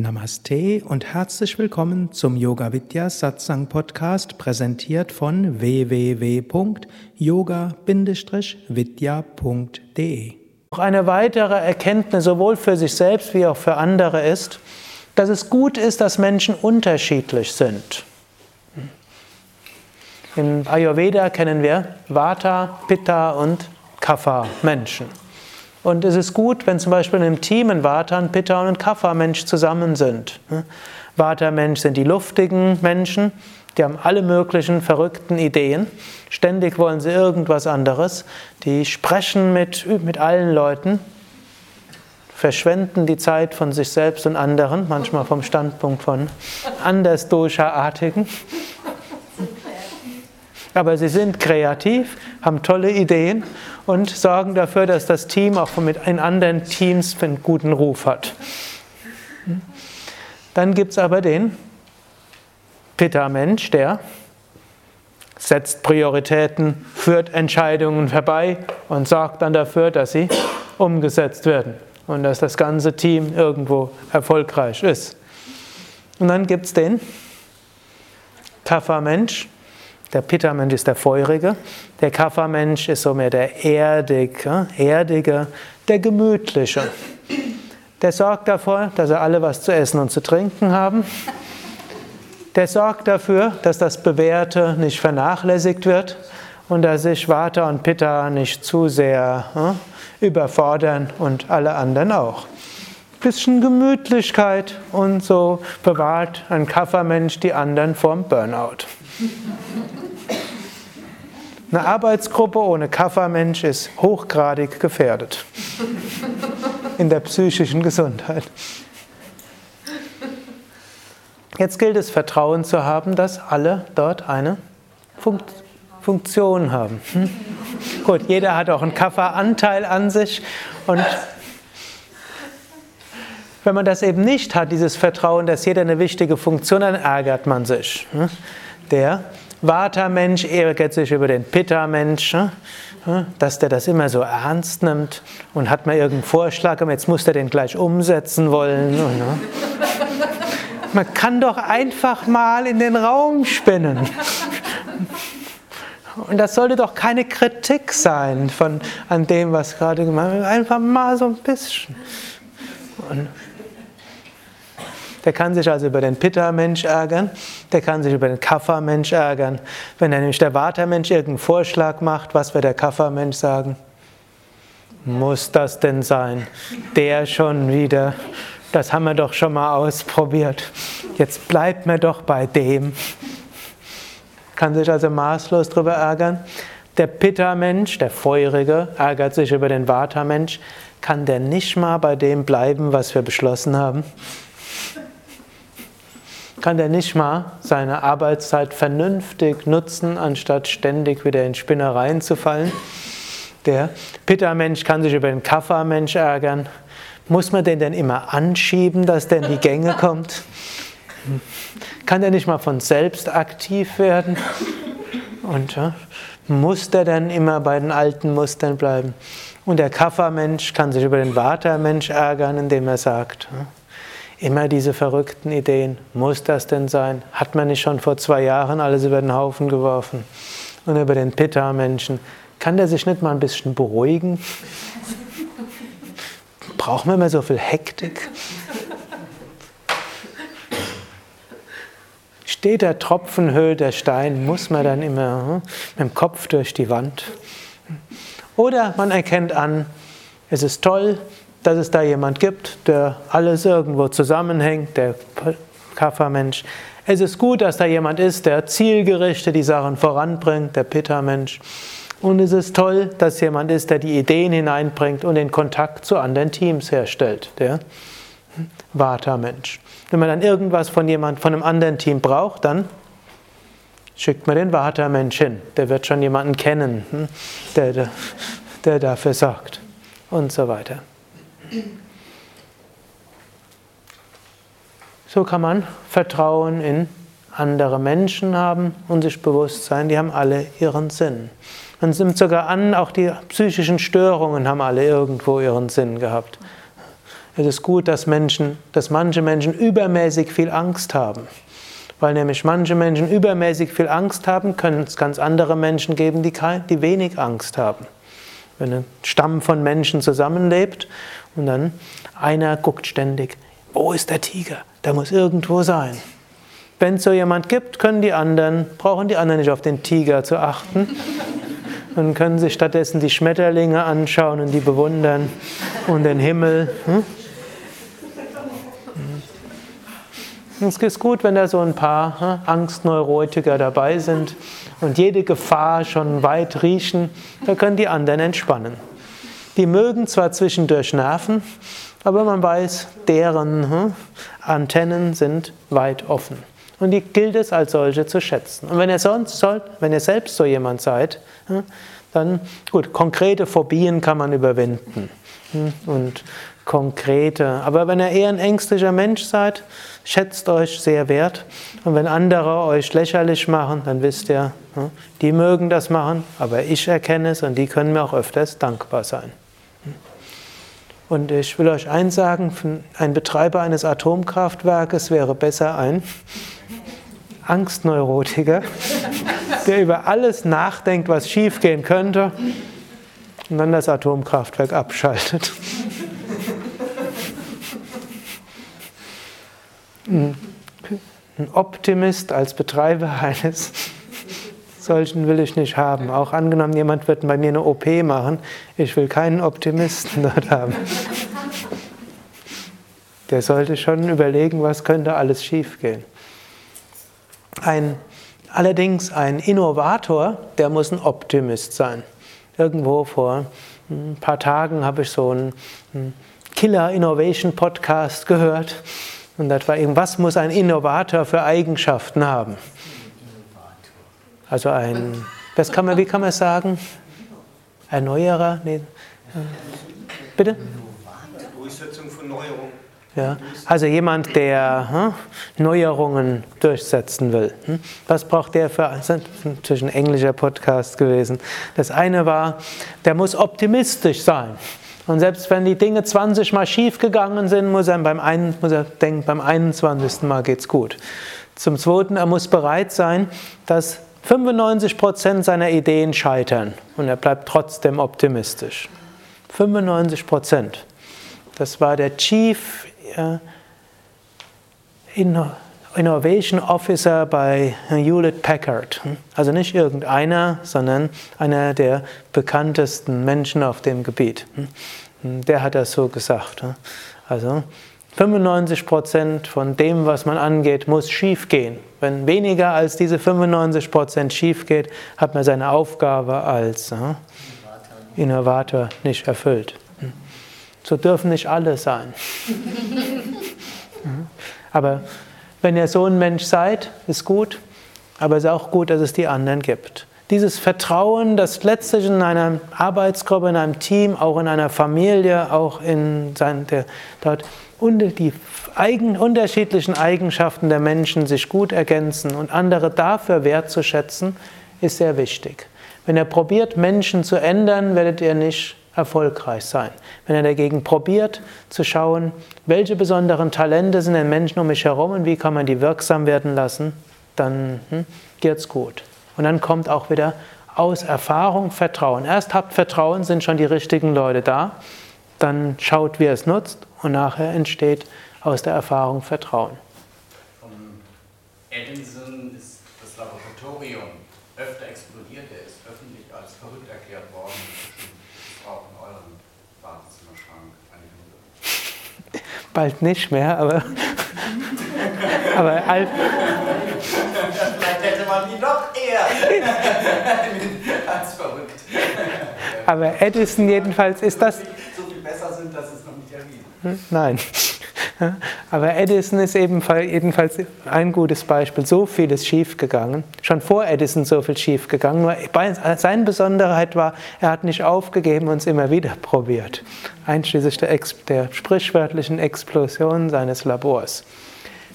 Namaste und herzlich willkommen zum Yoga Vidya Satsang Podcast, präsentiert von www.yoga-vidya.de. Auch eine weitere Erkenntnis sowohl für sich selbst wie auch für andere ist, dass es gut ist, dass Menschen unterschiedlich sind. Im Ayurveda kennen wir Vata, Pitta und Kapha Menschen. Und es ist gut, wenn zum Beispiel in einem Team ein Vata, Pitta und ein Kapha-Mensch zusammen sind. Vata-Mensch sind die luftigen Menschen, die haben alle möglichen verrückten Ideen. Ständig wollen sie irgendwas anderes. Die sprechen mit, mit allen Leuten, verschwenden die Zeit von sich selbst und anderen, manchmal vom Standpunkt von anders Dosha-artigen. Aber sie sind kreativ, haben tolle Ideen und sorgen dafür, dass das Team auch mit anderen Teams einen guten Ruf hat. Dann gibt es aber den Pitta-Mensch, der setzt Prioritäten, führt Entscheidungen vorbei und sorgt dann dafür, dass sie umgesetzt werden und dass das ganze Team irgendwo erfolgreich ist. Und dann gibt es den Kapha-Mensch, der Pitta-Mensch ist der Feurige, der Kapha-Mensch ist so mehr der Erdige, Erdige, der Gemütliche. Der sorgt dafür, dass sie alle was zu essen und zu trinken haben. Der sorgt dafür, dass das Bewährte nicht vernachlässigt wird und dass sich Vata und Pitta nicht zu sehr äh, überfordern und alle anderen auch. Bisschen Gemütlichkeit und so bewahrt ein Kapha-Mensch die anderen vorm Burnout. Eine Arbeitsgruppe ohne Kaffermensch ist hochgradig gefährdet in der psychischen Gesundheit. Jetzt gilt es, Vertrauen zu haben, dass alle dort eine Funk Funktion haben. Hm? Gut, jeder hat auch einen Kafferanteil an sich und wenn man das eben nicht hat, dieses Vertrauen, dass jeder eine wichtige Funktion hat, dann ärgert man sich. Hm? Der Vata-Mensch ärgert sich über den Pitta-Mensch, ne? dass der das immer so ernst nimmt und hat mal irgendeinen Vorschlag, aber jetzt muss er den gleich umsetzen wollen. Ne? Man kann doch einfach mal in den Raum spinnen. Und das sollte doch keine Kritik sein von, an dem, was gerade gemacht wird. Einfach mal so ein bisschen. Und der kann sich also über den Pitta-Mensch ärgern, der kann sich über den Kapha-Mensch ärgern. Wenn nämlich der Vata-Mensch irgendeinen Vorschlag macht, was wird der Kapha-Mensch sagen? Muss das denn sein? Der schon wieder. Das haben wir doch schon mal ausprobiert. Jetzt bleibt mir doch bei dem. Kann sich also maßlos darüber ärgern. Der Pitta-Mensch, der Feurige, ärgert sich über den Vata-Mensch. Kann der nicht mal bei dem bleiben, was wir beschlossen haben? kann der nicht mal seine Arbeitszeit vernünftig nutzen, anstatt ständig wieder in Spinnereien zu fallen. Der Pitta-Mensch kann sich über den Kapha-Mensch ärgern. Muss man den denn immer anschieben, dass der in die Gänge kommt? Kann der nicht mal von selbst aktiv werden? Und ja, muss der dann immer bei den alten Mustern bleiben? Und der Kapha-Mensch kann sich über den Vata-Mensch ärgern, indem er sagt, Immer diese verrückten Ideen. Muss das denn sein? Hat man nicht schon vor zwei Jahren alles über den Haufen geworfen? Und über den Pitta-Menschen. Kann der sich nicht mal ein bisschen beruhigen? Braucht man immer so viel Hektik? Steht der Tropfen, höhlt der Stein, muss man dann immer hm, mit dem Kopf durch die Wand. Oder man erkennt an, es ist toll, dass es da jemand gibt, der alles irgendwo zusammenhängt, der Kapha-Mensch. Es ist gut, dass da jemand ist, der zielgerichtet die Sachen voranbringt, der Pitta-Mensch. Und es ist toll, dass jemand ist, der die Ideen hineinbringt und den Kontakt zu anderen Teams herstellt, der Vata-Mensch. Wenn man dann irgendwas von jemand, von einem anderen Team braucht, dann schickt man den Vata-Mensch hin. Der wird schon jemanden kennen, hm, der, der, dafür sorgt und so weiter. So kann man Vertrauen in andere Menschen haben und sich bewusst sein, die haben alle ihren Sinn. Man nimmt sogar an, auch die psychischen Störungen haben alle irgendwo ihren Sinn gehabt. Es ist gut, dass Menschen, dass manche Menschen übermäßig viel Angst haben. Weil nämlich manche Menschen übermäßig viel Angst haben, können es ganz andere Menschen geben, die, kein, die wenig Angst haben. Wenn ein Stamm von Menschen zusammenlebt und dann einer guckt ständig, wo ist der Tiger? Der muss irgendwo sein. Wenn es so jemand gibt, können die anderen, brauchen die anderen nicht auf den Tiger zu achten und können sich stattdessen die Schmetterlinge anschauen und die bewundern und den Himmel. Hm? Es ist gut, wenn da so ein paar hm, Angstneurotiker dabei sind und jede Gefahr schon weit riechen, da können die anderen entspannen. Die mögen zwar zwischendurch nerven, aber man weiß, deren hm, Antennen sind weit offen. Und die gilt es als solche zu schätzen. Und wenn ihr, sonst sollt, wenn ihr selbst so jemand seid, hm, dann gut, konkrete Phobien kann man überwinden. Und konkrete. Aber wenn ihr eher ein ängstlicher Mensch seid, schätzt euch sehr wert. Und wenn andere euch lächerlich machen, dann wisst ihr, die mögen das machen, aber ich erkenne es und die können mir auch öfters dankbar sein. Und ich will euch eins sagen, ein Betreiber eines Atomkraftwerkes wäre besser ein Angstneurotiker, der über alles nachdenkt, was schiefgehen könnte und dann das Atomkraftwerk abschaltet. Ein Optimist als Betreiber eines solchen will ich nicht haben. Auch angenommen, jemand wird bei mir eine OP machen, ich will keinen Optimisten dort haben. Der sollte schon überlegen, was könnte alles schiefgehen. Ein, allerdings ein Innovator, der muss ein Optimist sein. Irgendwo vor ein paar Tagen habe ich so einen Killer Innovation Podcast gehört. Und das war eben, was muss ein Innovator für Eigenschaften haben? Also ein, das kann man, wie kann man sagen? Erneuerer? Nee. Bitte? Durchsetzung von Neuerungen. Ja, also jemand, der hm, Neuerungen durchsetzen will. Hm? Was braucht der für, das ist natürlich ein englischer Podcast gewesen. Das eine war, der muss optimistisch sein. Und selbst wenn die Dinge 20 Mal schief gegangen sind, muss er, beim einen, muss er denken, beim 21. Mal geht's gut. Zum Zweiten, er muss bereit sein, dass 95 Prozent seiner Ideen scheitern und er bleibt trotzdem optimistisch. 95 Prozent. Das war der Chief Innovation Officer bei Hewlett Packard. Also nicht irgendeiner, sondern einer der bekanntesten Menschen auf dem Gebiet. Der hat das so gesagt. Also 95 Prozent von dem, was man angeht, muss schief gehen. Wenn weniger als diese 95 Prozent schief geht, hat man seine Aufgabe als Innovator nicht erfüllt. So dürfen nicht alle sein. Aber wenn ihr so ein Mensch seid, ist gut, aber es ist auch gut, dass es die anderen gibt. Dieses Vertrauen, das letztlich in einer Arbeitsgruppe, in einem Team, auch in einer Familie, auch in sein, der, dort die eigen, unterschiedlichen Eigenschaften der Menschen sich gut ergänzen und andere dafür wertzuschätzen, ist sehr wichtig. Wenn ihr probiert, Menschen zu ändern, werdet ihr nicht erfolgreich sein. Wenn er dagegen probiert zu schauen, welche besonderen Talente sind in Menschen um mich herum und wie kann man die wirksam werden lassen, dann hm, es gut. Und dann kommt auch wieder aus Erfahrung Vertrauen. Erst habt Vertrauen, sind schon die richtigen Leute da, dann schaut, wie er es nutzt und nachher entsteht aus der Erfahrung Vertrauen. Vom Edison ist das Laboratorium öfter explodiert, er ist öffentlich als verrückt erklärt worden auch in eurem Badezimmerschrank Bald nicht mehr, aber. aber Alf. Vielleicht hätte man die noch eher als verrückt. Aber Edison jedenfalls ist das. So viel besser sind, dass es noch nicht erwiesen. Hm? Nein. Aber Edison ist jedenfalls ein gutes Beispiel. So viel ist schiefgegangen. Schon vor Edison so viel schiefgegangen. Nur seine Besonderheit war, er hat nicht aufgegeben und es immer wieder probiert. Einschließlich der, der sprichwörtlichen Explosion seines Labors.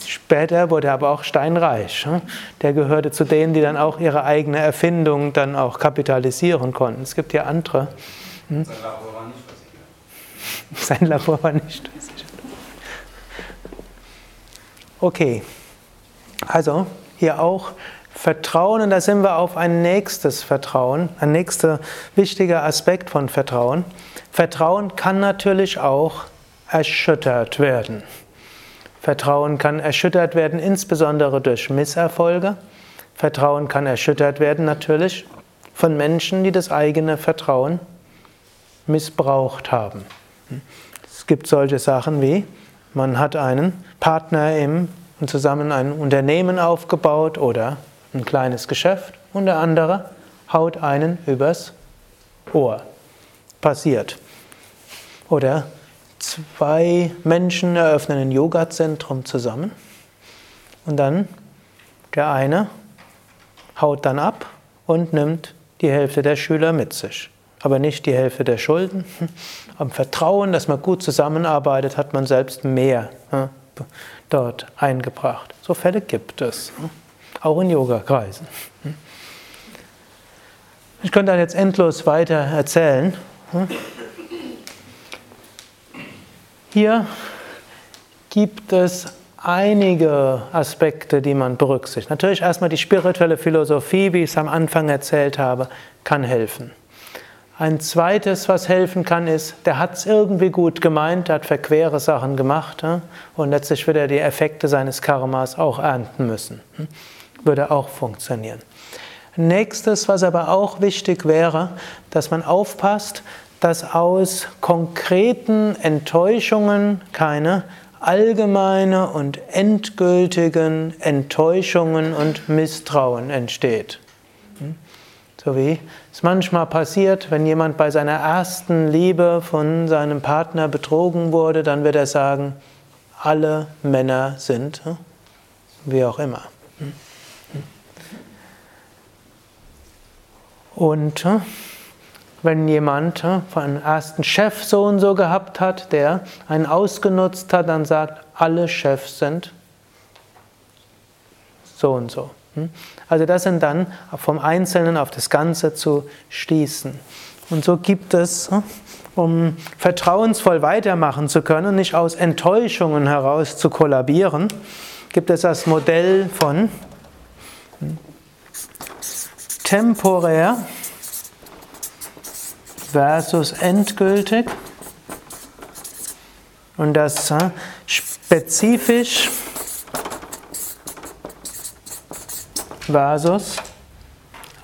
Später wurde er aber auch steinreich. Der gehörte zu denen, die dann auch ihre eigene Erfindung dann auch kapitalisieren konnten. Es gibt ja andere. Sein Labor war nicht versichert. Sein Labor war nicht versichert. Okay, also hier auch Vertrauen und da sind wir auf ein nächstes Vertrauen, ein nächster wichtiger Aspekt von Vertrauen. Vertrauen kann natürlich auch erschüttert werden. Vertrauen kann erschüttert werden, insbesondere durch Misserfolge. Vertrauen kann erschüttert werden natürlich von Menschen, die das eigene Vertrauen missbraucht haben. Es gibt solche Sachen wie, man hat einen Partner im zusammen ein Unternehmen aufgebaut oder ein kleines Geschäft und der andere haut einen übers Ohr. Passiert. Oder zwei Menschen eröffnen ein Yoga-Zentrum zusammen und dann der eine haut dann ab und nimmt die Hälfte der Schüler mit sich. Aber nicht die Hälfte der Schulden. Am Vertrauen, dass man gut zusammenarbeitet, hat man selbst mehr dort eingebracht. So Fälle gibt es, auch in Yoga-Kreisen. Ich könnte dann jetzt endlos weiter erzählen. Hier gibt es einige Aspekte, die man berücksichtigt. Natürlich erstmal die spirituelle Philosophie, wie ich es am Anfang erzählt habe, kann helfen. Ein zweites, was helfen kann, ist, der hat es irgendwie gut gemeint, der hat verquere Sachen gemacht und letztlich wird er die Effekte seines Karmas auch ernten müssen. Würde auch funktionieren. Nächstes, was aber auch wichtig wäre, dass man aufpasst, dass aus konkreten Enttäuschungen keine allgemeine und endgültigen Enttäuschungen und Misstrauen entsteht. Hm? So wie es manchmal passiert, wenn jemand bei seiner ersten Liebe von seinem Partner betrogen wurde, dann wird er sagen, alle Männer sind, hm? wie auch immer. Hm? Und wenn jemand von einem ersten Chef so und so gehabt hat, der einen ausgenutzt hat, dann sagt, alle Chefs sind so und so. Hm? Also das sind dann vom Einzelnen auf das Ganze zu schließen. Und so gibt es, um vertrauensvoll weitermachen zu können, nicht aus Enttäuschungen heraus zu kollabieren, gibt es das Modell von hm, temporär versus endgültig und das spezifisch versus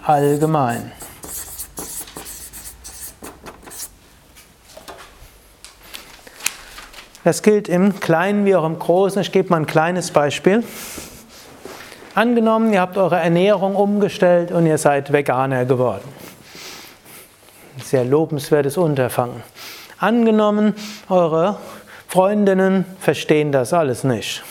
allgemein. Das gilt im Kleinen wie auch im Großen. Ich gebe mal ein kleines Beispiel. Angenommen, ihr habt eure Ernährung umgestellt und ihr seid Veganer geworden. Sehr lobenswertes Unterfangen. Angenommen, eure Freundinnen verstehen das alles nicht.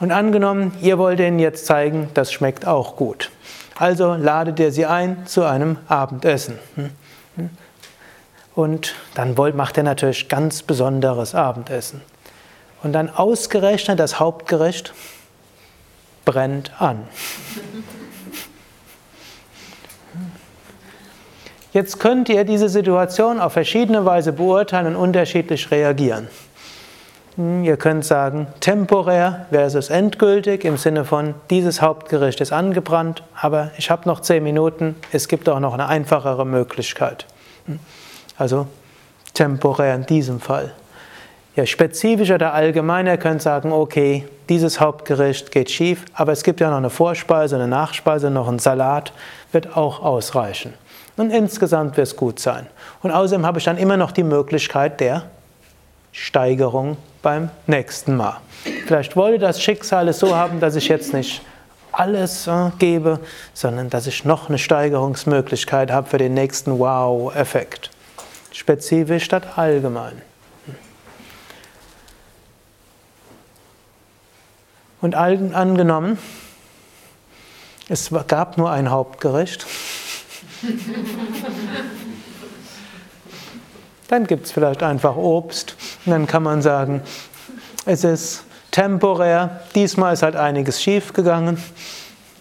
Und angenommen, ihr wollt ihnen jetzt zeigen, das schmeckt auch gut. Also ladet ihr sie ein zu einem Abendessen. Und dann macht er natürlich ganz besonderes Abendessen. Und dann ausgerechnet das Hauptgericht brennt an. Jetzt könnt ihr diese Situation auf verschiedene Weise beurteilen und unterschiedlich reagieren. Hm, ihr könnt sagen, temporär versus endgültig im Sinne von, dieses Hauptgericht ist angebrannt, aber ich habe noch zehn Minuten, es gibt auch noch eine einfachere Möglichkeit. Hm, also temporär in diesem Fall. Ja, spezifisch oder allgemeiner könnt sagen, okay, dieses Hauptgericht geht schief, aber es gibt ja noch eine Vorspeise, eine Nachspeise, noch einen Salat, wird auch ausreichen. Und insgesamt wird es gut sein. Und außerdem habe ich dann immer noch die Möglichkeit der Steigerung beim nächsten Mal. Vielleicht wollte das Schicksal es so haben, dass ich jetzt nicht alles äh, gebe, sondern dass ich noch eine Steigerungsmöglichkeit habe für den nächsten Wow-Effekt. Spezifisch statt allgemein. Und angenommen, es gab nur ein Hauptgericht, dann gibt es vielleicht einfach Obst und dann kann man sagen, es ist temporär, diesmal ist halt einiges schief gegangen.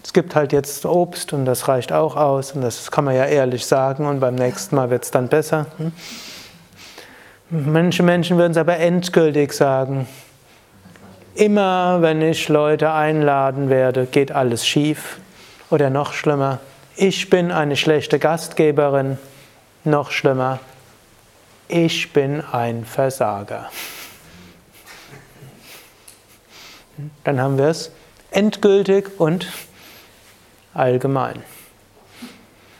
Es gibt halt jetzt Obst und das reicht auch aus und das kann man ja ehrlich sagen und beim nächsten Mal wird es dann besser. Hm? Manche Menschen würden es aber endgültig sagen, immer wenn ich Leute einladen werde, geht alles schief. Oder noch schlimmer, ich bin eine schlechte Gastgeberin. Noch schlimmer, ich bin ein Versager. Dann haben wir es endgültig und allgemein.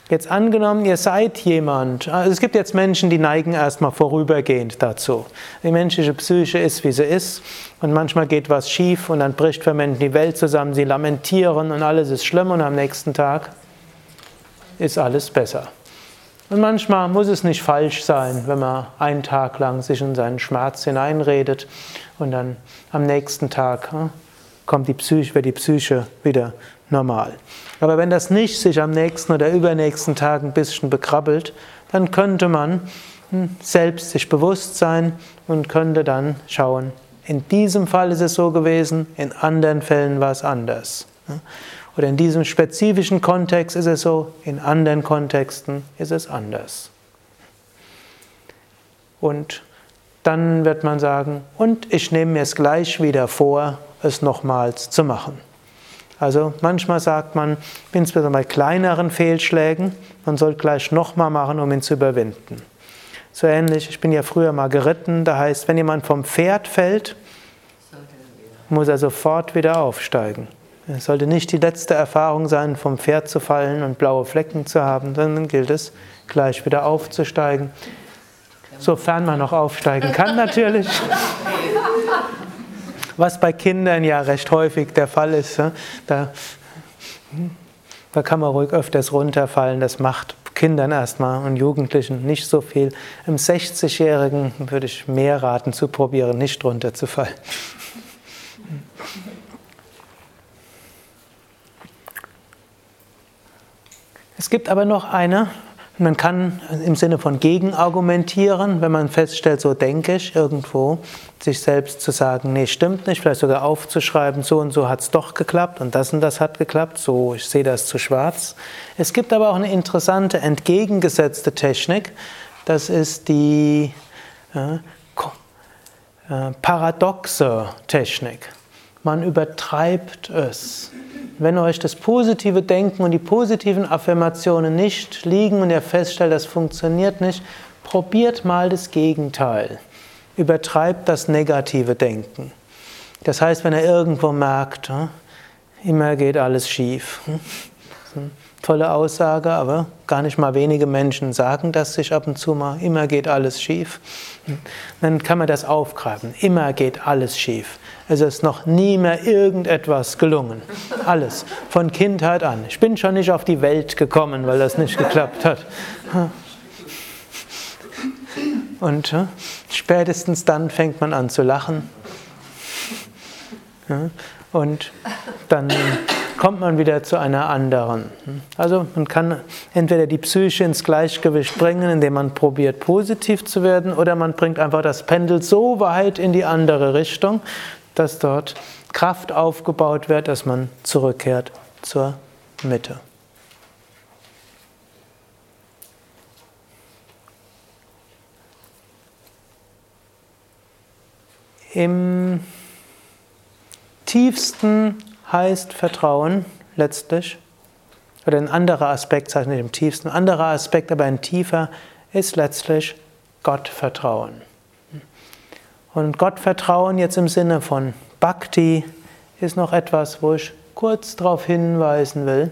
Jetzt angenommen, ihr seid jemand, also es gibt jetzt Menschen, die neigen erstmal vorübergehend dazu. Die menschliche Psyche ist, wie sie ist und manchmal geht was schief und dann bricht für Menschen die Welt zusammen, sie lamentieren und alles ist schlimm und am nächsten Tag ist alles besser. Und manchmal muss es nicht falsch sein, wenn man einen Tag lang sich in seinen Schmerz hineinredet und dann am nächsten Tag hm, kommt die Psyche, wird die Psyche wieder normal. Aber wenn das nicht sich am nächsten oder übernächsten Tag ein bisschen bekrabbelt, dann könnte man hm, selbst sich bewusst sein und könnte dann schauen, in diesem Fall ist es so gewesen, in anderen Fällen war es anders. Oder in diesem spezifischen Kontext ist es so, in anderen Kontexten ist es anders. Und dann wird man sagen, und ich nehme mir es gleich wieder vor, es nochmals zu machen. Also manchmal sagt man, insbesondere bei kleineren Fehlschlägen, man soll gleich nochmal machen, um ihn zu überwinden. So ähnlich, ich bin ja früher mal geritten, da heißt, wenn jemand vom Pferd fällt, muss er sofort wieder aufsteigen. Es sollte nicht die letzte Erfahrung sein, vom Pferd zu fallen und blaue Flecken zu haben, sondern gilt es, gleich wieder aufzusteigen. Sofern man noch aufsteigen kann, natürlich was bei Kindern ja recht häufig der Fall ist. Da, da kann man ruhig öfters runterfallen, das macht Kindern erstmal und Jugendlichen nicht so viel. Im 60-Jährigen würde ich mehr raten zu probieren, nicht runterzufallen. Es gibt aber noch eine man kann im Sinne von gegenargumentieren, wenn man feststellt, so denke ich irgendwo, sich selbst zu sagen, nee, stimmt nicht, vielleicht sogar aufzuschreiben, so und so hat es doch geklappt und das und das hat geklappt, so, ich sehe das zu schwarz. Es gibt aber auch eine interessante entgegengesetzte Technik, das ist die äh, äh, paradoxe Technik. Man übertreibt es. Wenn euch das positive Denken und die positiven Affirmationen nicht liegen und ihr feststellt, das funktioniert nicht, probiert mal das Gegenteil. Übertreibt das negative Denken. Das heißt, wenn ihr irgendwo merkt, hm, immer geht alles schief. Tolle Aussage, aber gar nicht mal wenige Menschen sagen das sich ab und zu mal, immer geht alles schief. Dann kann man das aufgreifen, immer geht alles schief. Es ist noch nie mehr irgendetwas gelungen. Alles. Von Kindheit an. Ich bin schon nicht auf die Welt gekommen, weil das nicht geklappt hat. Und spätestens dann fängt man an zu lachen. Und dann kommt man wieder zu einer anderen. Also man kann entweder die Psyche ins Gleichgewicht bringen, indem man probiert positiv zu werden, oder man bringt einfach das Pendel so weit in die andere Richtung, dass dort Kraft aufgebaut wird, dass man zurückkehrt zur Mitte. Im tiefsten heißt Vertrauen letztlich, oder ein anderer Aspekt, das heißt nicht im tiefsten, ein anderer Aspekt, aber ein tiefer, ist letztlich Gottvertrauen. Und Gottvertrauen jetzt im Sinne von Bhakti ist noch etwas, wo ich kurz darauf hinweisen will.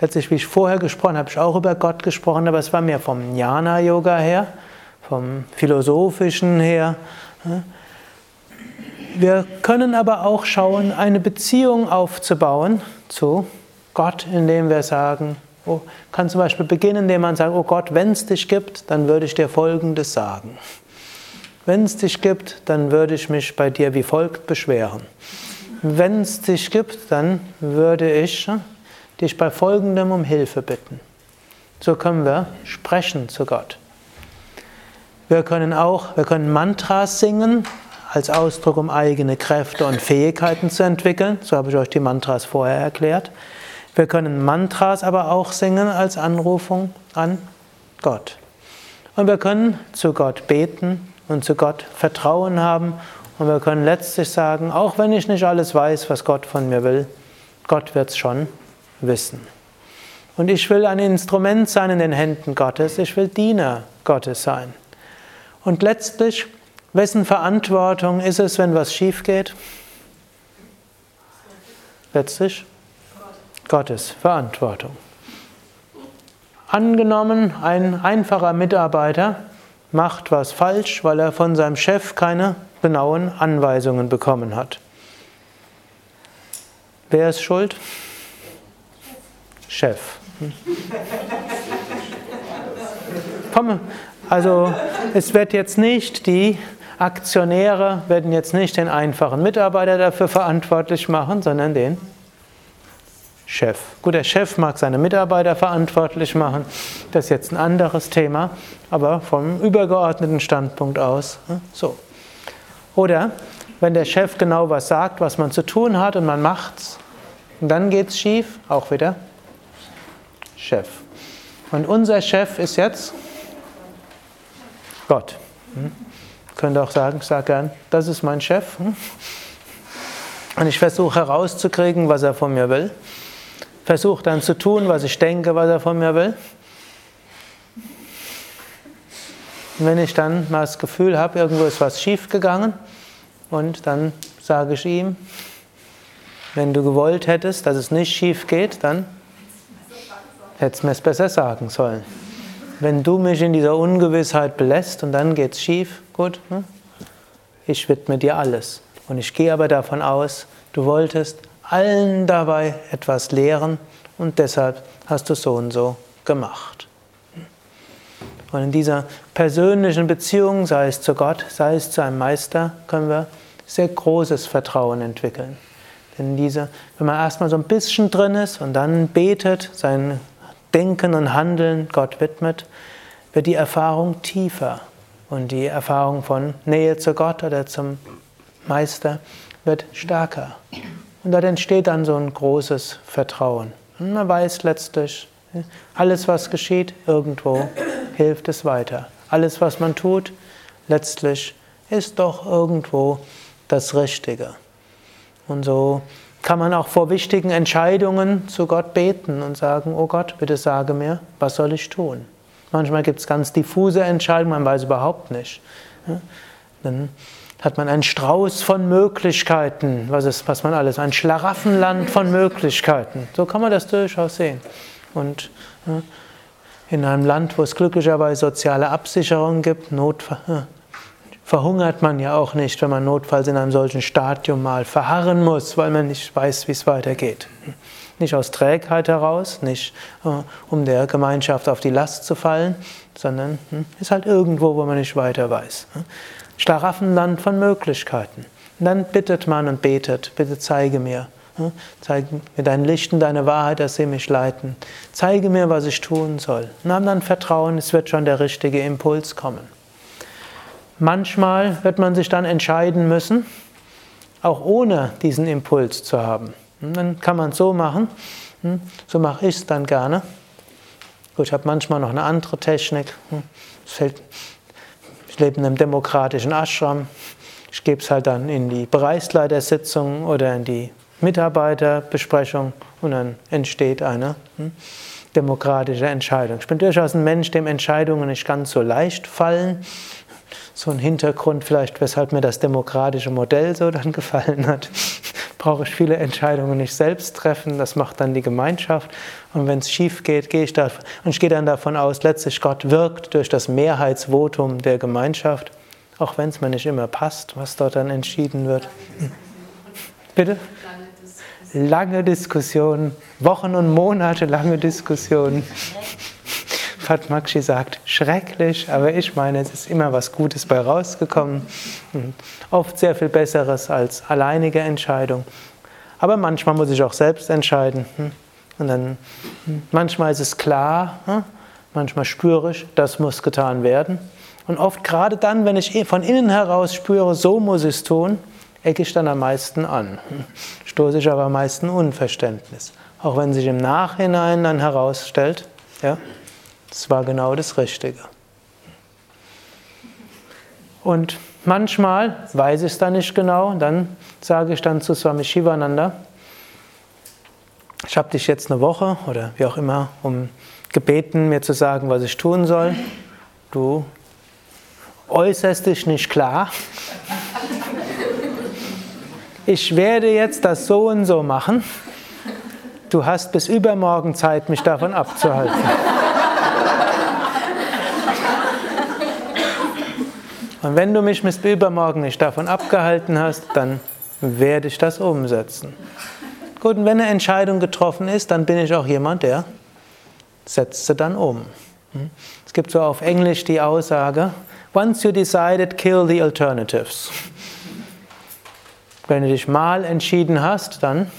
Letztlich, wie ich vorher gesprochen habe, habe ich auch über Gott gesprochen, aber es war mehr vom Jnana-Yoga her, vom Philosophischen her. Wir können aber auch schauen, eine Beziehung aufzubauen zu Gott, indem wir sagen, oh, kann zum Beispiel beginnen, indem man sagt, oh Gott, wenn es dich gibt, dann würde ich dir Folgendes sagen. Wenn es dich gibt, dann würde ich mich bei dir wie folgt beschweren. Wenn es dich gibt, dann würde ich dich bei folgendem um Hilfe bitten. So können wir sprechen zu Gott. Wir können auch, wir können Mantras singen als Ausdruck, um eigene Kräfte und Fähigkeiten zu entwickeln. So habe ich euch die Mantras vorher erklärt. Wir können Mantras aber auch singen als Anrufung an Gott. Und wir können zu Gott beten und zu Gott Vertrauen haben Und wir können letztlich sagen, auch wenn ich nicht alles weiß, was Gott von mir will, Gott wird es schon wissen. Und ich will ein Instrument sein in den Händen Gottes, ich will Diener Gottes sein. Und letztlich, wessen Verantwortung ist es, wenn was schief geht? Letztlich Gottes Verantwortung. Angenommen, ein einfacher Mitarbeiter macht was falsch, weil er von seinem Chef keine genauen Anweisungen bekommen hat. Wer ist schuld? Chef. Komm, also es wird jetzt nicht die Aktionäre werden jetzt nicht den einfachen Mitarbeiter dafür verantwortlich machen, sondern den Chef. Gut, der Chef mag seine Mitarbeiter verantwortlich machen, das ist jetzt ein anderes Thema, aber vom übergeordneten Standpunkt aus ne, so. Oder wenn der Chef genau was sagt, was man zu tun hat und man macht's, und dann geht's schief, auch wieder Chef. Und unser Chef ist jetzt Gott. Hm? Könnt auch sagen, ich sage gern, das ist mein Chef. Und ich versuche herauszukriegen, was er von mir will. Versuche dann zu tun, was ich denke, was er von mir will. Und wenn ich dann mal das Gefühl habe, irgendwo ist was schiefgegangen, und dann sage ich ihm, wenn du gewollt hättest, dass es nicht schief geht, dann hättest du mir es besser sagen sollen. Wenn du mich in dieser Ungewissheit belässt und dann geht es schief, gut, ne? ich widme dir alles. Und ich gehe aber davon aus, du wolltest allen dabei etwas lehren und deshalb hast du so und so gemacht. Und in dieser persönlichen Beziehung, sei es zu Gott, sei es zu einem Meister, können wir sehr großes Vertrauen entwickeln. Denn diese, wenn man erstmal so ein bisschen drin ist und dann betet, sein Denken und Handeln Gott widmet, wird die Erfahrung tiefer. Und die Erfahrung von Nähe zu Gott oder zum Meister wird stärker. Und dort entsteht dann so ein großes Vertrauen. Und man weiß letztlich, alles, was geschieht, irgendwo hilft es weiter. Alles, was man tut, letztlich ist doch irgendwo das Richtige. Und so kann man auch vor wichtigen Entscheidungen zu Gott beten und sagen, oh Gott, bitte sage mir, was soll ich tun? Manchmal gibt es ganz diffuse Entscheidungen, man weiß überhaupt nicht. Dann hat man einen Strauß von Möglichkeiten, was, ist, was man alles, ein Schlaraffenland von Möglichkeiten. So kann man das durchaus sehen. Und in einem Land, wo es glücklicherweise soziale Absicherung gibt, Notfall, verhungert man ja auch nicht, wenn man notfalls in einem solchen Stadium mal verharren muss, weil man nicht weiß, wie es weitergeht. Nicht aus Trägheit heraus, nicht äh, um der Gemeinschaft auf die Last zu fallen, sondern hm, ist halt irgendwo, wo man nicht weiter weiß. Schlaraffenland von Möglichkeiten. Und dann bittet man und betet, bitte zeige mir, hm, zeige mir dein Licht und deine Wahrheit, dass sie mich leiten. Zeige mir, was ich tun soll. Und haben dann Vertrauen, es wird schon der richtige Impuls kommen. Manchmal wird man sich dann entscheiden müssen, auch ohne diesen Impuls zu haben. Dann kann man es so machen, hm, so mache ich es dann gerne. Gut, ich habe manchmal noch eine andere Technik. Hm, ich lebe in einem demokratischen Ashram. Ich gebe es halt dann in die Bereichsleitersitzung oder in die Mitarbeiterbesprechung und dann entsteht eine hm, demokratische Entscheidung. Ich bin durchaus ein Mensch, dem Entscheidungen nicht ganz so leicht fallen so ein Hintergrund vielleicht, weshalb mir das demokratische Modell so dann gefallen hat. Brauche ich viele Entscheidungen nicht selbst treffen, das macht dann die Gemeinschaft. Und wenn es schief geht, gehe ich da und ich gehe dann davon aus, letztlich Gott wirkt durch das Mehrheitsvotum der Gemeinschaft, auch wenn es mir nicht immer passt, was dort dann entschieden wird. Bitte? Lange Diskussionen, Wochen und Monate lange Diskussionen. Fatmakshi sagt, schrecklich, aber ich meine, es ist immer was Gutes bei rausgekommen. Und oft sehr viel Besseres als alleinige Entscheidung. Aber manchmal muss ich auch selbst entscheiden. Hm? Und dann, hm, manchmal ist es klar, hm? manchmal spüre ich, das muss getan werden. Und oft gerade dann, wenn ich von innen heraus spüre, so muss ich es tun, ecke ich dann am meisten an. Stoße ich aber am meisten Unverständnis. Auch wenn sich im Nachhinein dann herausstellt, ja, das war genau das Richtige. Und manchmal weiß ich es dann nicht genau, dann sage ich dann zu Swami Shivananda, ich habe dich jetzt eine Woche oder wie auch immer um gebeten, mir zu sagen, was ich tun soll. Du äußerst dich nicht klar. Ich werde jetzt das so und so machen. Du hast bis übermorgen Zeit, mich davon abzuhalten. Und wenn du mich bis übermorgen nicht davon abgehalten hast, dann werde ich das umsetzen. Gut, und wenn eine Entscheidung getroffen ist, dann bin ich auch jemand, der setzt sie dann um. Hm? Es gibt so auf Englisch die Aussage, once you decided, kill the alternatives. Wenn du dich mal entschieden hast, dann,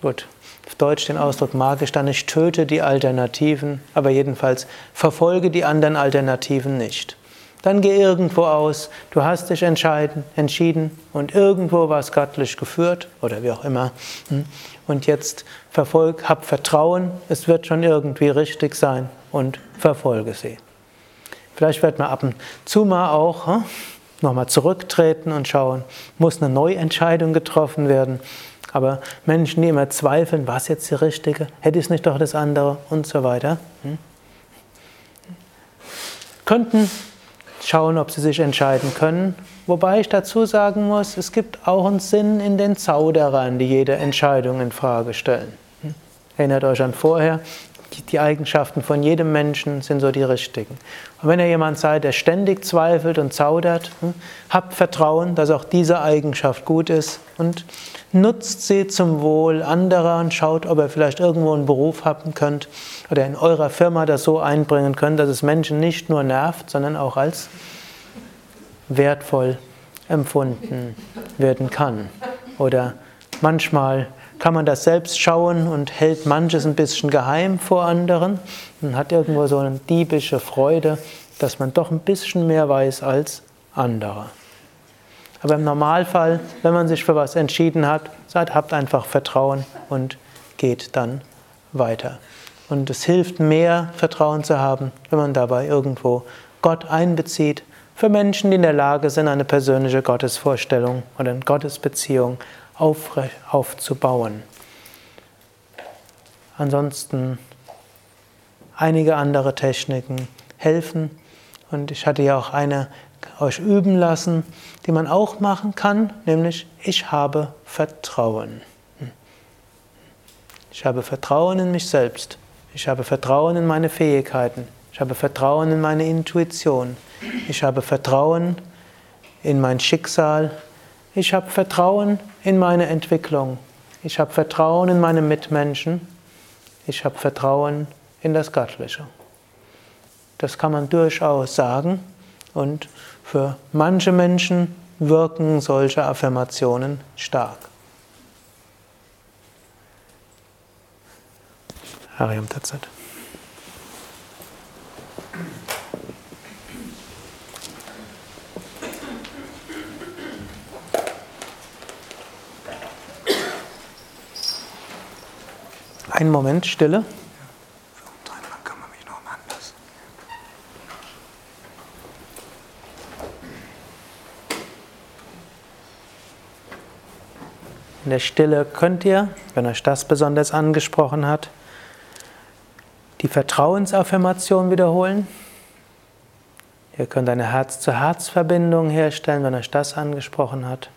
gut, auf Deutsch den Ausdruck mag ich dann nicht, töte die Alternativen, aber jedenfalls verfolge die anderen Alternativen nicht. Dann geh irgendwo aus, du hast dich entschieden und irgendwo war es göttlich geführt oder wie auch immer. Hm? Und jetzt verfolg, hab Vertrauen, es wird schon irgendwie richtig sein und verfolge sie. Vielleicht wird man ab und zu mal auch hm, nochmal zurücktreten und schauen, muss eine Neuentscheidung getroffen werden. Aber Menschen, die immer zweifeln, war es jetzt die richtige, hätte ich es nicht doch das andere und so weiter, hm? könnten schauen, ob sie sich entscheiden können. Wobei ich dazu sagen muss, es gibt auch einen Sinn in den Zauderern, die jede Entscheidung in Frage stellen. Hm? Erinnert euch an vorher, die Eigenschaften von jedem Menschen sind so die richtigen. Und wenn ihr jemand seid, der ständig zweifelt und zaudert, hm, habt Vertrauen, dass auch diese Eigenschaft gut ist und nutzt sie zum Wohl anderer und schaut, ob ihr vielleicht irgendwo einen Beruf haben könnt oder in eurer Firma das so einbringen könnt, dass es Menschen nicht nur nervt, sondern auch als wertvoll empfunden werden kann. Oder manchmal kann man das selbst schauen und hält manches ein bisschen geheim vor anderen und hat irgendwo so eine diebische Freude, dass man doch ein bisschen mehr weiß als andere. Aber im Normalfall, wenn man sich für was entschieden hat, seid, habt einfach Vertrauen und geht dann weiter. Und es hilft mehr, Vertrauen zu haben, wenn man dabei irgendwo Gott einbezieht. Für Menschen, die in der Lage sind, eine persönliche Gottesvorstellung oder eine Gottesbeziehung aufzubauen. Ansonsten einige andere Techniken helfen. Und ich hatte ja auch eine euch üben lassen, die man auch machen kann, nämlich ich habe Vertrauen. Ich habe Vertrauen in mich selbst. Ich habe Vertrauen in meine Fähigkeiten. Ich habe Vertrauen in meine Intuition. Ich habe Vertrauen in mein Schicksal. Ich habe Vertrauen in meine Entwicklung. Ich habe Vertrauen in meine Mitmenschen. Ich habe Vertrauen in das Göttliche. Das kann man durchaus sagen und für manche Menschen wirken solche Affirmationen stark. Einen Moment Stille. In der Stille könnt ihr, wenn euch das besonders angesprochen hat, die Vertrauensaffirmation wiederholen. Ihr könnt eine Herz-zu-Herz-Verbindung herstellen, wenn euch das angesprochen hat.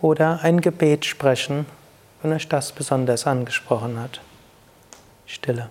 Oder ein Gebet sprechen, wenn euch das besonders angesprochen hat. Stille.